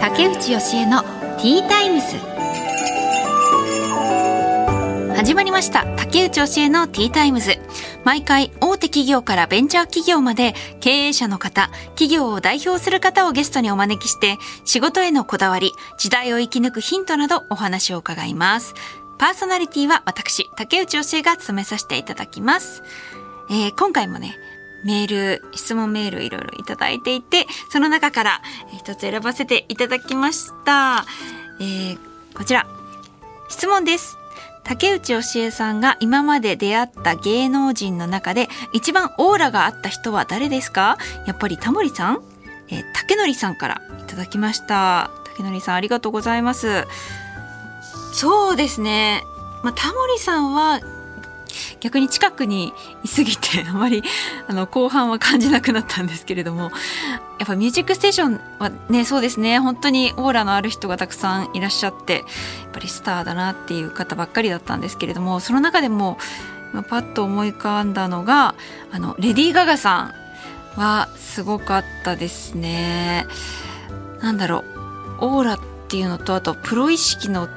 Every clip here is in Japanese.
竹内義恵のティータイムス。始まりました。竹内義恵のティータイムズ毎回大手企業からベンチャー企業まで経営者の方企業を代表する方をゲストにお招きして仕事へのこだわり時代を生き抜くヒントなどお話を伺います。パーソナリティは私竹内義恵が務めさせていただきます、えー今回もねメール、質問メールいろいろいただいていて、その中からえ一つ選ばせていただきました。えーこちら、質問です。竹内義恵さんが今まで出会った芸能人の中で一番オーラがあった人は誰ですか？やっぱりタモリさん？えー竹則さんからいただきました。竹則さんありがとうございます。そうですね。まあ、タモリさんは逆に近くにいすぎ あまりあの後半は感じなくなったんですけれどもやっぱ「ミュージックステーション」はねそうですね本当にオーラのある人がたくさんいらっしゃってやっぱりスターだなっていう方ばっかりだったんですけれどもその中でもパッと思い浮かんだのがあのレディー・ガガさんはすごかったですね。なんだろうオーラっていうのとあとプロ意識の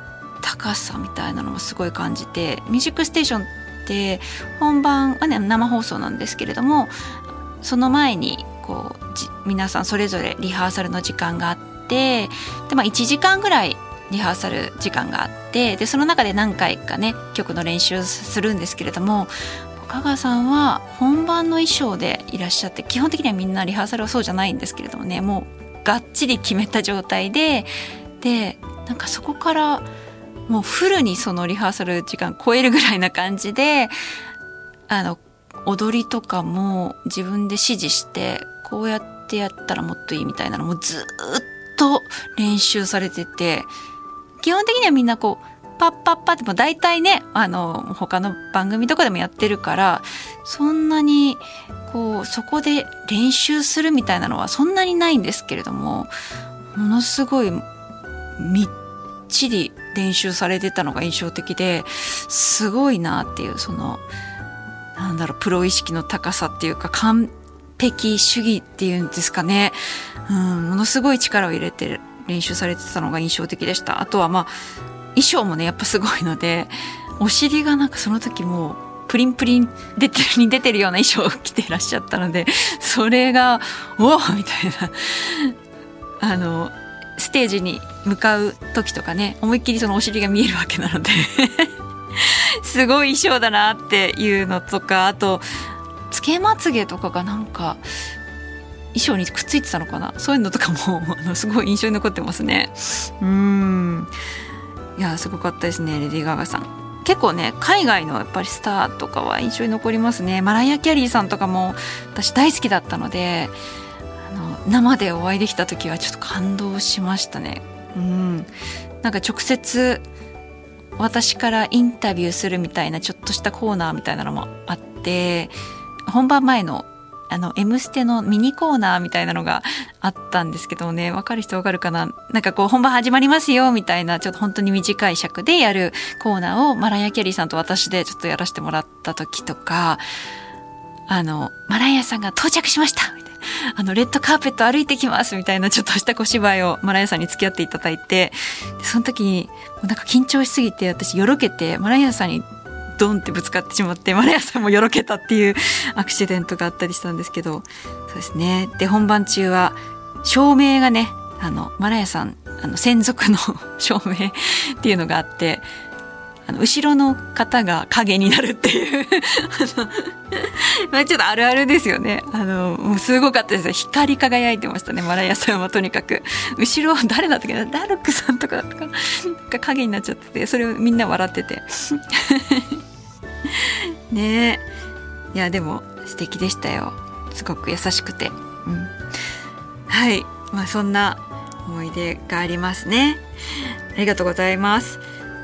高さみたいなのもすごい感じて「ミュージックステーション」って本番はね生放送なんですけれどもその前にこう皆さんそれぞれリハーサルの時間があってで、まあ、1時間ぐらいリハーサル時間があってでその中で何回かね曲の練習するんですけれども香川さんは本番の衣装でいらっしゃって基本的にはみんなリハーサルはそうじゃないんですけれどもねもうがっちり決めた状態ででなんかそこからもうフルにそのリハーサル時間超えるぐらいな感じであの踊りとかも自分で指示してこうやってやったらもっといいみたいなのもずっと練習されてて基本的にはみんなこうパッパッパっても大体ねあの他の番組とかでもやってるからそんなにこうそこで練習するみたいなのはそんなにないんですけれどもものすごいみっちり練習されてたのが印象的ですごいなっていうそのなんだろうプロ意識の高さっていうか完璧主義っていうんですかね、うん、ものすごい力を入れて練習されてたのが印象的でした。あとはまあ衣装もねやっぱすごいのでお尻がなんかその時もうプリンプリン出てに出てるような衣装を着ていらっしゃったのでそれがおおみたいな。あのステージに向かう時とかね思いっきりそのお尻が見えるわけなので すごい衣装だなっていうのとかあとつけまつげとかがなんか衣装にくっついてたのかな？そういうのとかも あのすごい印象に残ってますね。うん。いやすごかったですねレディー・ガガさん。結構ね海外のやっぱりスターとかは印象に残りますね。マライア・キャリーさんとかも私大好きだったので生でお会いできた時はちょっと感動しましたね。うん。なんか直接私からインタビューするみたいなちょっとしたコーナーみたいなのもあって本番前のあの「M ステ」のミニコーナーみたいなのがあったんですけどね。分かる人分かるかな？なんかこう本番始まりますよみたいなちょっと本当に短い尺でやるコーナーをマライア・キャリーさんと私でちょっとやらせてもらった時とかあのマライアさんが到着しました あのレッドカーペット歩いてきますみたいなちょっとした小芝居をマライアさんに付き合っていただいてその時にもうなんか緊張しすぎて私よろけてマライアさんにドンってぶつかってしまってマライアさんもよろけたっていうアクシデントがあったりしたんですけどそうですね。で本番中は照明がねあのマライアさんあの専属の 照明っていうのがあってあの後ろの方が影になるっていう。まあちょっとあるあるですよね。あのもうすごかったですよ。光り輝いてましたねマライアさんはとにかく。後ろ誰だったっけな？ダルクさんとかだったかな？なんか影になっちゃっててそれをみんな笑ってて。ね。えいやでも素敵でしたよ。すごく優しくて、うん、はい。まあそんな思い出がありますね。ありがとうございます。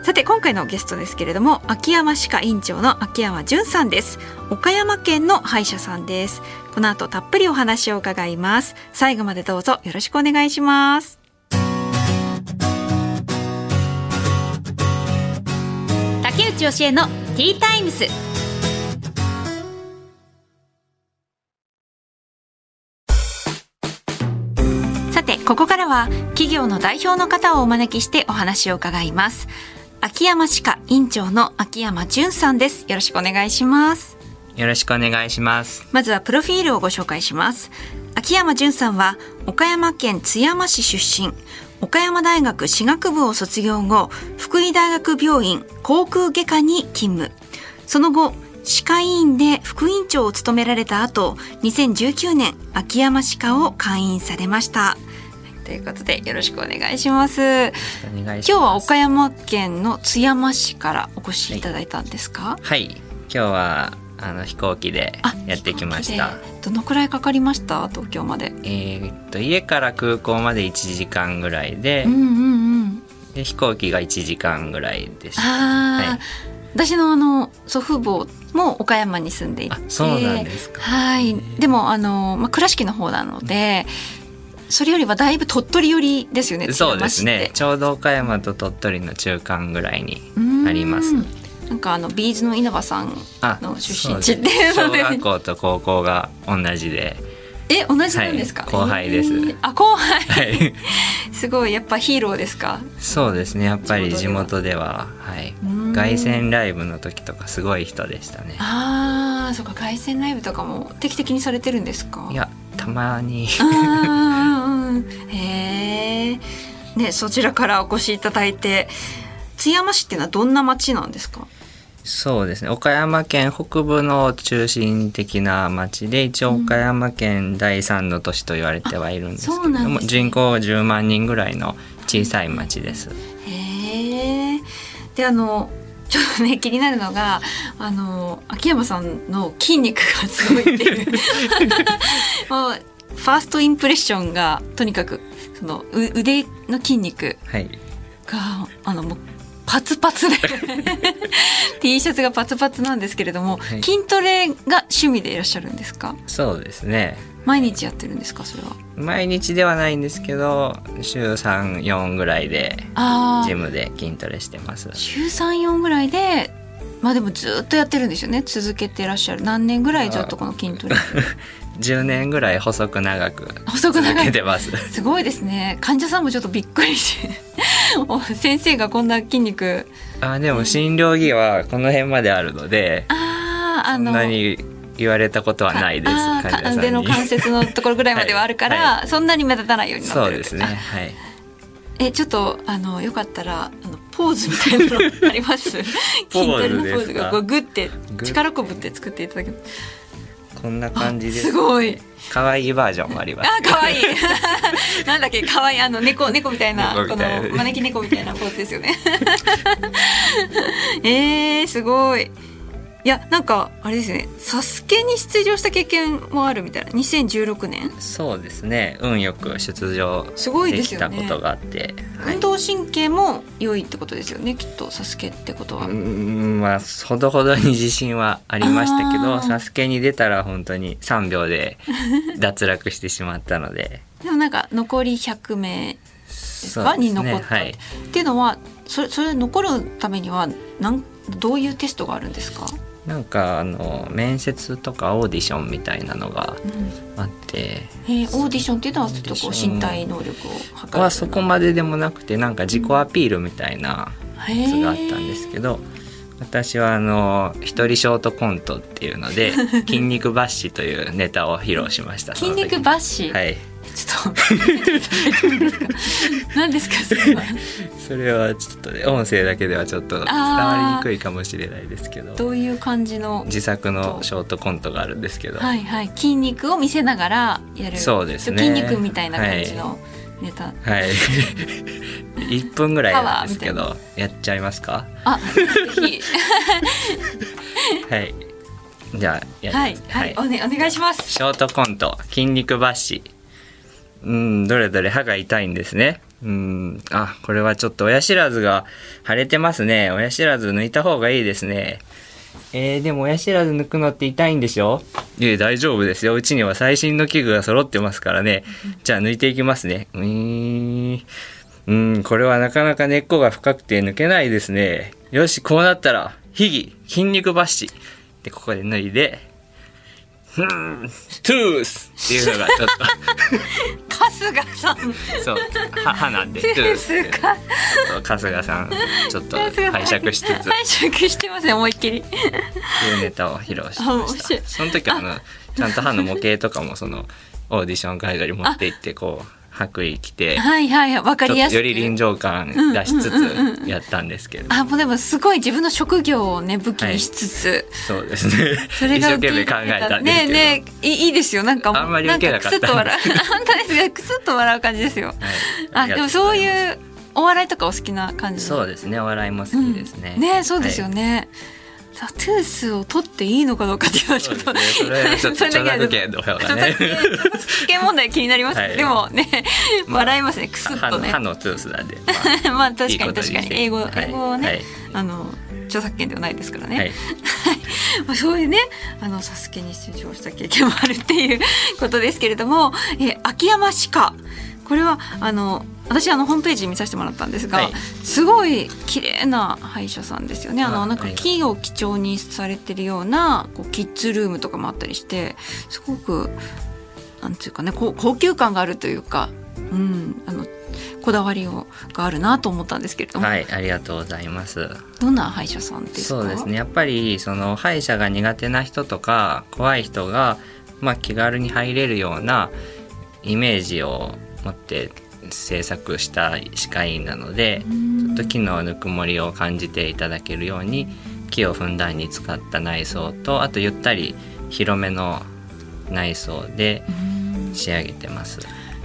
さて今回のゲストですけれども秋山歯科院長の秋山純さんです。岡山県の歯医者さんです。この後たっぷりお話を伺います。最後までどうぞよろしくお願いします。竹内義恵のティータイムス。さてここからは企業の代表の方をお招きしてお話を伺います秋山歯科院長の秋山淳さんです。よろしくお願いします。よろしくお願いします。まずはプロフィールをご紹介します。秋山淳さんは岡山県津山市出身。岡山大学歯学部を卒業後福井大学病院航空外科に勤務。その後歯科医院で副院長を務められた後2019年秋山歯科を開院されましたということでよろしくお願いします。今日は岡山県の津山市からお越しいただいたんですか？はい、はい、今日はあの飛行機でやってきました。どのくらいかかりました？東京まで。えー、っと家から空港まで1時間ぐらいで、うんうんうん、で飛行機が1時間ぐらいでした、はい、私のあの祖父母も岡山に住んでいて。そうなんですか。はい。でもあの、まあ、倉敷の方なので、それよりはだいぶ鳥取寄りですよね。そうですね。ちょうど岡山と鳥取の中間ぐらいにあります。なんかあのビーズの稲葉さんの出身地っていう小学校と高校が同じで。え同じなんですか、はい、後輩です、えー、あ後輩、はい、すごいやっぱヒーローですか？そうですね。やっぱり地元では。はい。凱旋ライブの時とかすごい人でしたね。ああそうか。凱旋ライブとかも定期的にされてるんですか？いやたまにへえねそちらからお越しいただいて津山市っていうのはどんな町なんですか？そうですね。岡山県北部の中心的な町で一応岡山県第三の都市と言われてはいるんですけども、ね、人口10万人ぐらいの小さい町です。へえ。であのちょっとね 気になるのがあの秋山さんの筋肉がすごいっていう。もうファーストインプレッションがとにかくその腕の筋肉が、はい、あのもうパツパツで T シャツがパツパツなんですけれども、はい、筋トレが趣味でいらっしゃるんですか？そうですね。毎日やってるんですか？それは。毎日ではないんですけど週34ぐらいでジムで筋トレしてます。週34ぐらいでまあでもずっとやってるんですよね。続けてらっしゃる。何年ぐらいずっとこの筋トレ？10年ぐらい細く長く続けてます。すごいですね。患者さんもちょっとびっくりし て先生がこんな筋肉。あでも診療着はこの辺まであるので、ああのそんなに言われたことはないです腕の関節のところぐらいまではあるから、はいはい、そんなに目立たないようになってる。そうですねはい。えちょっとあのよかったらあのポーズみたいなのあります？筋トレのポーズが。こうグッて力こぶって作っていただけこんな感じです。すごい。可愛いバージョンもあります、あ可愛い。なんだっけ可愛いあの猫猫みたいなこの招き猫みたいなポーズですよね。えー、すごいいやなんかあれですね「サスケに出場した経験もあるみたいな。2016年？そうですね。運よく出場すごいできたことがあって、ねはい、運動神経も良いってことですよね。きっと「サスケってことは。うんまあほどほどに自信はありましたけど「サスケに出たら本当に3秒で 脱落してしまったので。でもなんか残り100名ですか、ね、に残った、はい、っていうのはそれそれ残るためにはなんどういうテストがあるんですか？なんかあの面接とかオーディションみたいなのがあって、うん、オーディションっていうのはちょっとこう身体能力を測る？はそこまででもなくてなんか自己アピールみたいなやつがあったんですけど、私はあの一人ショートコントっていうので「筋肉バッシ」というネタを披露しました筋肉バッシはいちょっと。何ですかそれは。それはちょっとね音声だけではちょっと伝わりにくいかもしれないですけど。どういう感じの？自作のショートコントがあるんですけど。はいはい。筋肉を見せながらやる。そうですね。筋肉みたいな感じのネタ。はい。1分ぐらいな。んですけどやっちゃいますか？あぜひ。はい。じゃあやります。はい、はい、お,、ね、お願いします。ショートコント筋肉バッシうん、どれどれ歯が痛いんですね。うん、あ、これはちょっと親知らずが腫れてますね。親知らず抜いた方がいいですね。えー、でも親知らず抜くのって痛いんでしょ？いえ、大丈夫ですよ。うちには最新の器具が揃ってますからね。じゃあ抜いていきますね。うーん。うん、これはなかなか根っこが深くて抜けないですね。よし、こうなったら、ひぎ、筋肉抜歯。で、ここで脱いで、ふんトゥースっていうのがちょっ春日さん。とそう。は歯なんで。トゥーースか。春日さんちょっと拝借しつつ。拝借してますね思いっきり。っていうネタを披露してました。その時はあのちゃんと歯の模型とかもそのオーディション会場に持って行ってこう白衣着てはいはいわかりやすく。っとより臨場感出しつつやったんですけれどあもうでもすごい自分の職業をね武器にしつつ、そうですね。それが一生懸命考えたんですけど、ねえねえいいいいですよ。なんかあんまり受けなかった。んでんかクスッと笑う。本当ですねクスッと笑う感じですよ。はい、あでもそうういうお笑いとかお好きな感じそうですね。お笑いも好きですね、うん。ねそうですよね、さあトゥースを取っていいのかどうかっていうのはちょっとね。それはちょっと それだけは著作権の方が著ね著作権問題気になりますはい。でもねまあ笑いますね。クスッ歯のとね。歯のトゥースなんで、ま まあ確かに確かに。英語、はい。英語はね、はい。あの著作権ではないですからね、はい、まあ、そういうねあのサスケに出場した経験もあるっていうことですけれども、えー秋山歯科これはあの私あのホームページ見させてもらったんですが、はい。すごい綺麗な歯医者さんですよね。あのあなんか木を基調にされてるようなこうキッズルームとかもあったりしてすごくなんていうかねこう高級感があるというか、うん、あのこだわりをがあるなと思ったんですけれども、はい、ありがとうございます。どんな歯医者さんですか？そうですね。やっぱりその歯医者が苦手な人とか怖い人が、まあ、気軽に入れるようなイメージを持って制作した歯科医院なのでちょっと木のぬくもりを感じていただけるように木をふんだんに使った内装とあとゆったり広めの内装でうん。仕上げてます。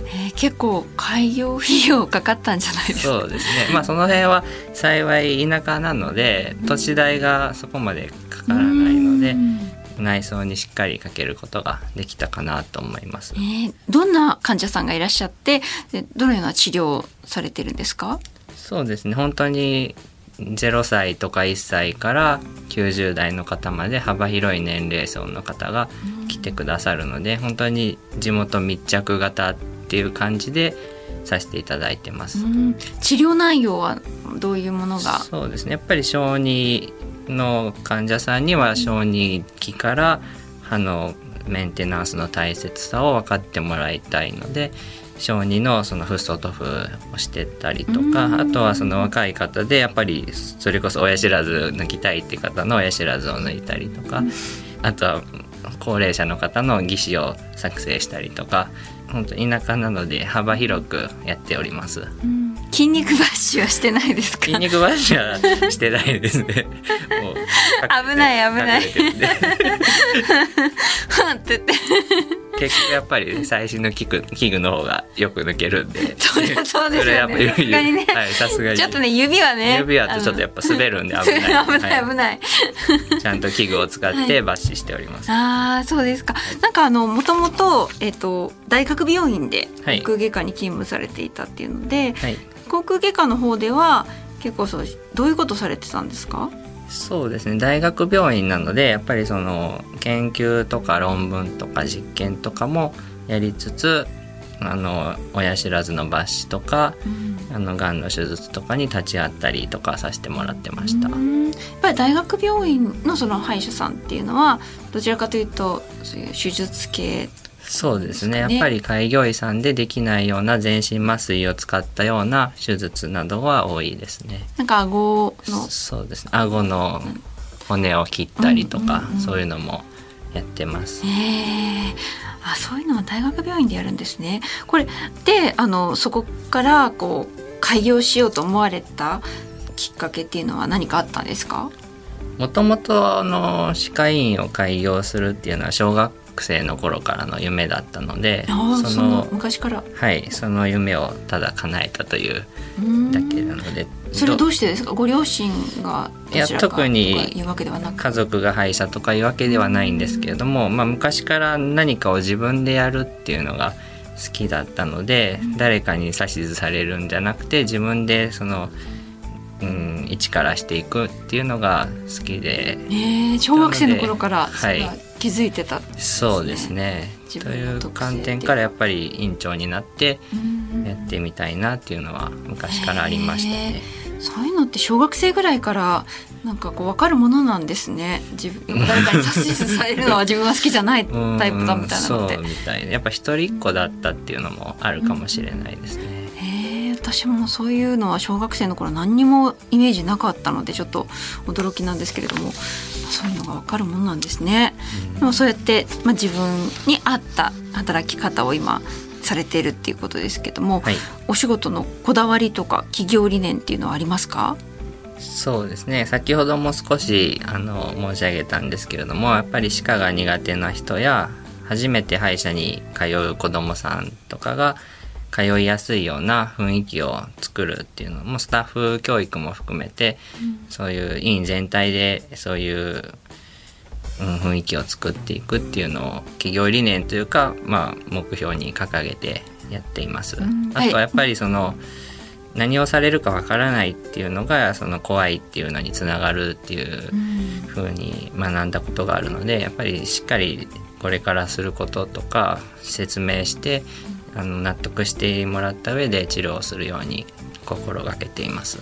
えー結構開業費用かかったんじゃないですか？そうですね。まあその辺は幸い田舎なので土地代がそこまでかからないのでうん内装にしっかりかけることができたかなと思います。え。ーどんな患者さんがいらっしゃってでどのような治療をされてるんですか？そうですね。本当に0歳とか1歳から90代の方まで幅広い年齢層の方が来てくださるので本当に地元密着型っていう感じでさせていただいてます。うん。治療内容はどういうものが？そうですね。やっぱり小児の患者さんには小児期から歯のメンテナンスの大切さを分かってもらいたいので小児のそのフッ素塗布をしてたりとかあとはその若い方でやっぱりそれこそ親知らず抜きたいって方の親知らずを抜いたりとかあとは高齢者の方の義歯を作成したりとか本当田舎なので幅広くやっております。うん筋肉バッシュはしてないですか？筋肉バッシュはしてないですね。もう危ない危ないふんって言って結局やっぱり最新の器具器具の方がよく抜けるんで。そうだそうですよねそれやっぱさすがにねはい、さすがに。ちょっとね指はね指輪とちょっとやっぱ滑るんで危ない。危ないは危ない、い ちゃんと器具を使って抜歯しております。ああそうですか。なんかあのもともとえっ、と大学病院ではい航空外科に勤務されていたっていうので、はい。航空外科の方では結構そうどういうことされてたんですか？そうですね大学病院なのでやっぱりその研究とか論文とか実験とかもやりつつあの親知らずの抜歯とかあのがんの手術とかに立ち会ったりとかさせてもらってました。うんやっぱり大学病院のその歯医者さんっていうのはどちらかというとそういう手術系そうですねねやっぱり開業医さんでできないような全身麻酔を使ったような手術などは多いですね。なんか顎のそうですね顎の骨を切ったりとか、そういうのもやってます。へえあそういうのは大学病院でやるんですね。これであのそこからこう開業しようと思われたきっかけっていうのは何かあったんですか？もともとの歯科医院を開業するっていうのは小学生の頃からの夢だったのでそそのの昔から。はいその夢をただ叶えたといううんだけなのでそれはどどうしてですか？ご両親がいや特に。家族が歯医者とかいうわけではないんですけれども、まあ、昔から何かを自分でやるっていうのが好きだったので誰かに指図されるんじゃなくて自分でその、うん、一からしていくっていうのが好きで。ええ小学生の頃からは気づいてた。そうですね。自という観点からやっぱり院長になってうん。やってみたいなっていうのは昔からありましたね。そういうのって小学生ぐらいからなんかこう分かるものなんですね。自分 誰かに指図されるのは自分は好きじゃないタイプだみたいなのって。そうみたい。やっぱ一人っ子だったっていうのもあるかもしれないですね、へえ私もそういうのは小学生の頃何にもイメージなかったのでちょっと驚きなんですけれどもそういうのが分かるものなんですね、でもそうやって、まあ、自分に合った働き方を今されているっていうことですけども、はい。お仕事のこだわりとか企業理念っていうのはありますか？そうですね。先ほども少しあの申し上げたんですけれどもやっぱり歯科が苦手な人や初めて歯医者に通う子どもさんとかが通いやすいような雰囲気を作るっていうのもスタッフ教育も含めて、そういう院全体でそういう、うん、雰囲気を作っていくっていうのを企業理念というか、まあ、目標に掲げてやっています。ん。あとはやっぱりその、何をされるかわからないっていうのがその怖いっていうのにつながるっていうふうに学んだことがあるのでやっぱりしっかりこれからすることとか説明してあの納得してもらった上で治療をするように心がけています。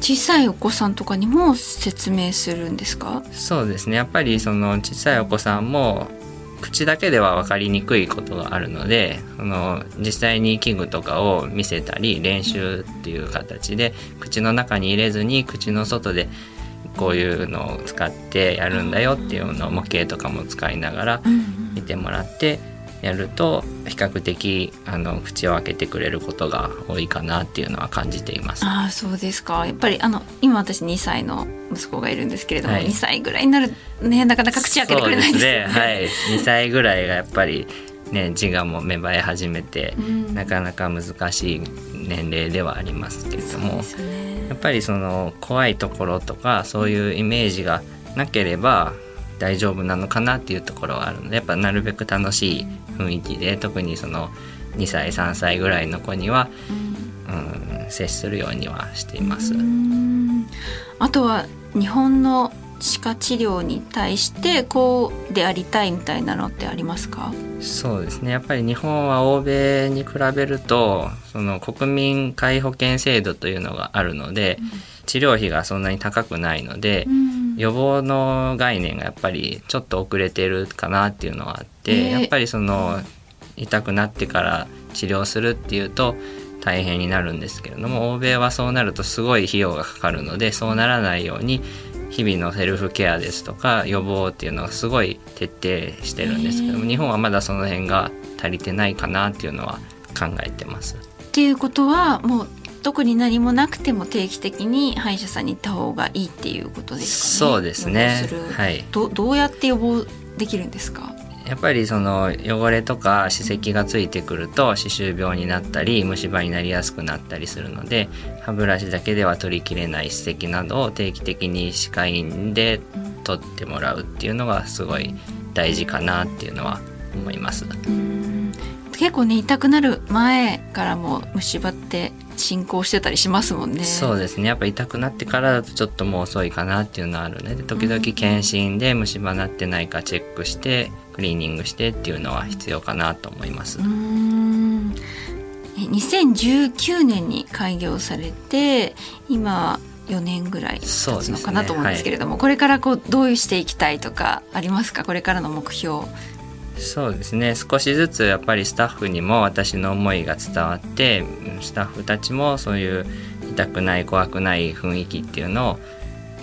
小さいお子さんとかにも説明するんですか？そうですね。やっぱりその小さいお子さんも口だけでは分かりにくいことがあるのでその実際に器具とかを見せたり練習っていう形で口の中に入れずに口の外でこういうのを使ってやるんだよっていうのを模型とかも使いながら見てもらってやると比較的あの口を開けてくれることが多いかなっていうのは感じています。ああそうですか。やっぱりあの今私2歳の息子がいるんですけれども、はい。2歳ぐらいになるねなかなか口開けてくれないですよね。すね。はい。2歳ぐらいがやっぱりね自我も芽生え始めて、うん。なかなか難しい年齢ではありますけれどもね。やっぱりその怖いところとかそういうイメージがなければ大丈夫なのかなっていうところはあるのでやっぱなるべく楽しい雰囲気で特にその2歳3歳ぐらいの子には、うん、接するようにはしています。うん。あとは日本の歯科治療に対してこうでありたいみたいなのってありますか？そうですね。やっぱり日本は欧米に比べるとその国民皆保険制度というのがあるので、治療費がそんなに高くないので、予防の概念がやっぱりちょっと遅れてるかなっていうのはあって、えーやっぱりその痛くなってから治療するっていうと大変になるんですけれども欧米はそうなるとすごい費用がかかるのでそうならないように日々のセルフケアですとか予防っていうのがすごい徹底してるんですけども、日本はまだその辺が足りてないかなっていうのは考えてます。っていうことはもう特に何もなくても定期的に歯医者さんに行った方がいいっていうことですかね。そうですね。はい。どどうやって予防できるんですか？やっぱりその汚れとか歯石がついてくると歯周病になったり虫歯になりやすくなったりするので歯ブラシだけでは取りきれない歯石などを定期的に歯科医院で取ってもらうっていうのがすごい大事かなっていうのは思います。うん結構ね痛くなる前からも虫歯って進行してたりしますもんね。そうですね。やっぱ痛くなってからだとちょっともう遅いかなっていうのはあるので時々検診で虫歯なってないかチェックしてクリーニングしてっていうのは必要かなと思います。うーん。え2019年に開業されて今4年ぐらい経つのかなと思うんですけれども、これからこうどうしていきたいとかありますか？これからの目標そうですね。少しずつやっぱりスタッフにも私の思いが伝わってスタッフたちもそういう痛くない怖くない雰囲気っていうのを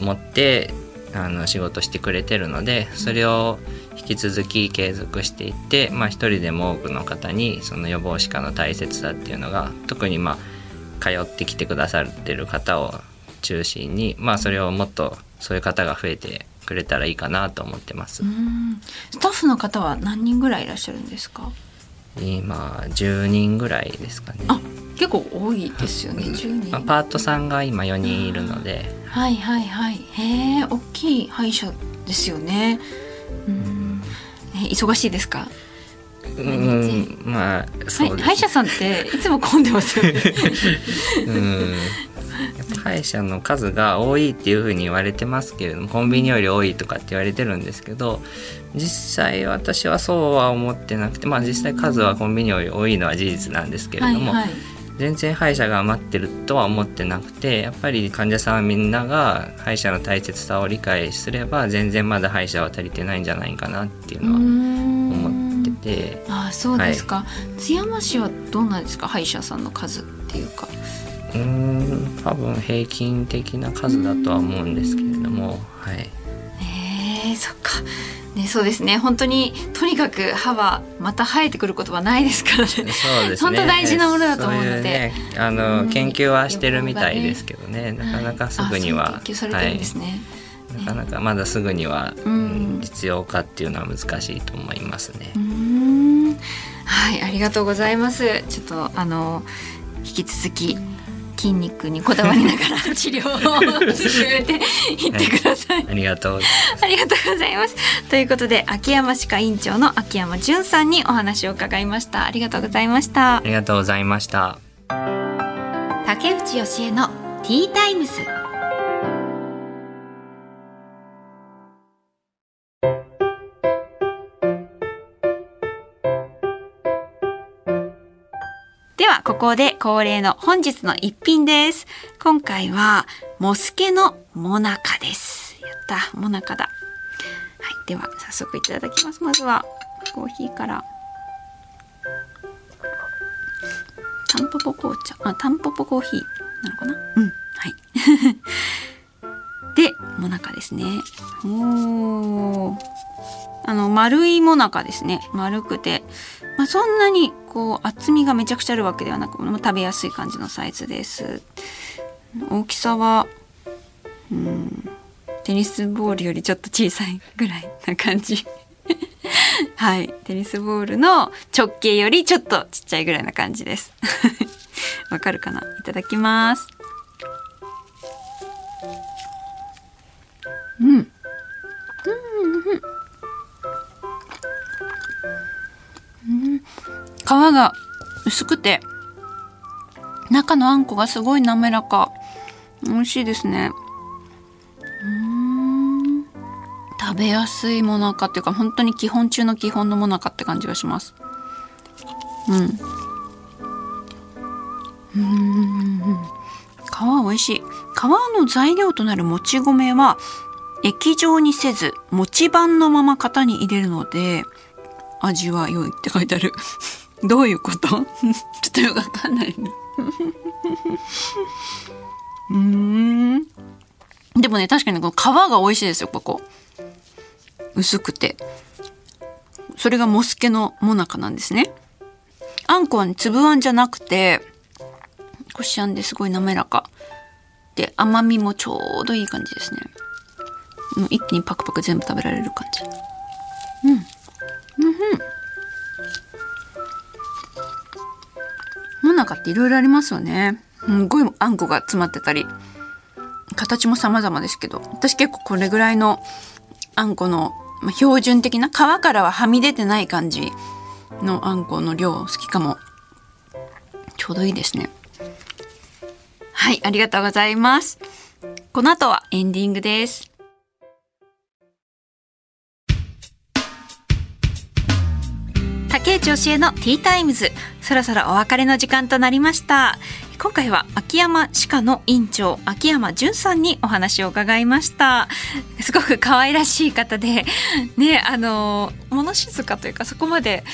持ってあの仕事してくれてるのでそれを引き続き継続していって、まあ、一人でも多くの方にその予防歯科の大切さっていうのが特にまあ通ってきてくださってる方を中心に、まあ、それをもっとそういう方が増えてくれたらいいかなと思ってます。うん。スタッフの方は何人ぐらいいらっしゃるんですか？今10人ぐらいですかね。あ結構多いですよね10人。まあ、パートさんが今4人いるので。はいはいはい。へえ大きい歯医者ですよね。うん。え忙しいですか？うんまあそうはい、歯医者さんっていつも混んでますよね。うん歯医者の数が多いっていうふうに言われてますけれどもコンビニより多いとかって言われてるんですけど実際私はそうは思ってなくてまあ実際数はコンビニより多いのは事実なんですけれども、はいはい。全然歯医者が余ってるとは思ってなくてやっぱり患者さんはみんなが歯医者の大切さを理解すれば全然まだ歯医者は足りてないんじゃないかなっていうのは思ってて。あそうですか、はい、津山市はどうなんですか？歯医者さんの数っていうかうん。多分平均的な数だとは思うんですけれどもはい。えー、そっか。ね、そうですね。本当にとにかく歯はまた生えてくることはないですからね。そうですね。本当大事なものだと思うので、ね、あの、うん、研究はしてるみたいですけどね、なかなかすぐには、研究されてるんですね、はい、なかなかまだすぐには、うん、実用化っていうのは難しいと思いますね。はいありがとうございます。ちょっとあの引き続き筋肉にこだわりながら 治療を進めていってください、はい、ありがとうありがとうございます。ということで秋山歯科院長の秋山純さんにお話を伺いました。ありがとうございました。ありがとうございました。竹内義恵のティータイムズここで恒例の本日の一品です。今回は、モスケのモナカです。やった、モナカだ。はい、では早速いただきます。まずは、コーヒーから。タンポポ紅茶、あ、タンポポコーヒーなのかな？うん、はい。で、モナカですね。おー。あの、丸いモナカですね。丸くて、まあ、そんなにこう厚みがめちゃくちゃあるわけではなく食べやすい感じのサイズです。大きさはうんテニスボールよりちょっと小さいぐらいな感じ。はい。テニスボールの直径よりちょっとちっちゃいぐらいな感じです。わかるかな？いただきます。うんうんうん。皮が薄くて中のあんこがすごい滑らか。美味しいですね。うん。食べやすいもなかっていうか本当に基本中の基本のもなかって感じがします。うん。うん。皮美味しい。皮の材料となるもち米は液状にせず餅版のまま型に入れるので味は良いって書いてある。どういうこと？ちょっとよくわかんないね。うん。でもね、確かにこの皮が美味しいですよ、ここ。薄くて。それがモスケのモナカなんですね。あんこは、ね、粒あんじゃなくて、こしあんですごい滑らか。で、甘みもちょうどいい感じですね。もう一気にパクパク全部食べられる感じ。うん。うんふん。もなかっていろいろありますよね。すごいあんこが詰まってたり。形も様々ですけど、私結構これぐらいのあんこの標準的な皮からははみ出てない感じのあんこの量好きかも。ちょうどいいですね。はい、ありがとうございます。この後はエンディングです。竹内教えのティータイムズ。そろそろお別れの時間となりました。今回は秋山歯科の院長秋山純さんにお話を伺いました。すごく可愛らしい方でねあの物静かというかそこまで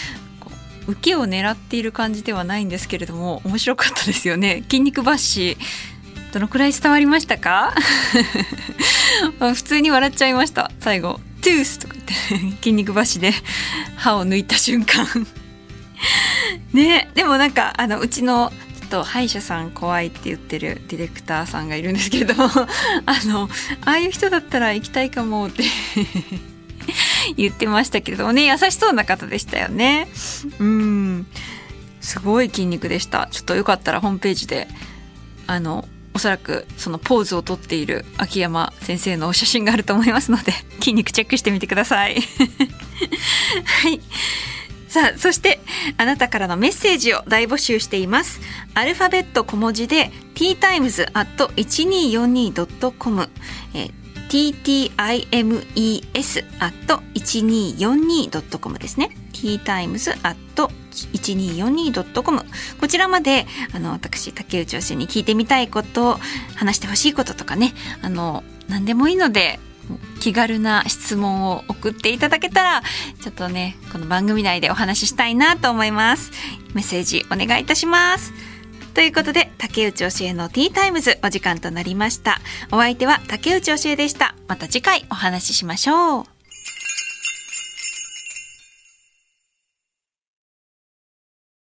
受けを狙っている感じではないんですけれども面白かったですよね。筋肉バッシュどのくらい伝わりましたか？普通に笑っちゃいました最後。トゥースとか言って 筋肉箸で 歯を抜いた瞬間。ねでもなんかあのうちのちょっと歯医者さん怖いって言ってるディレクターさんがいるんですけどあのああいう人だったら行きたいかもって言ってましたけどね優しそうな方でしたよね。うん。すごい筋肉でした。ちょっとよかったらホームページであのおそらくそのポーズをとっている秋山先生のお写真があると思いますので 筋肉チェックしてみてください。はい。さあそしてあなたからのメッセージを大募集しています。アルファベット小文字で ttimes.1242.com え ttimes.1242.com ですね。teatimes.1242.com こちらまであの私竹内教師に聞いてみたいこと話してほしいこととかねあの何でもいいので気軽な質問を送っていただけたらちょっとねこの番組内でお話ししたいなと思います。メッセージお願いいたします。ということで竹内教えのティータイムズお時間となりました。お相手は竹内教えでした。また次回お話ししましょう。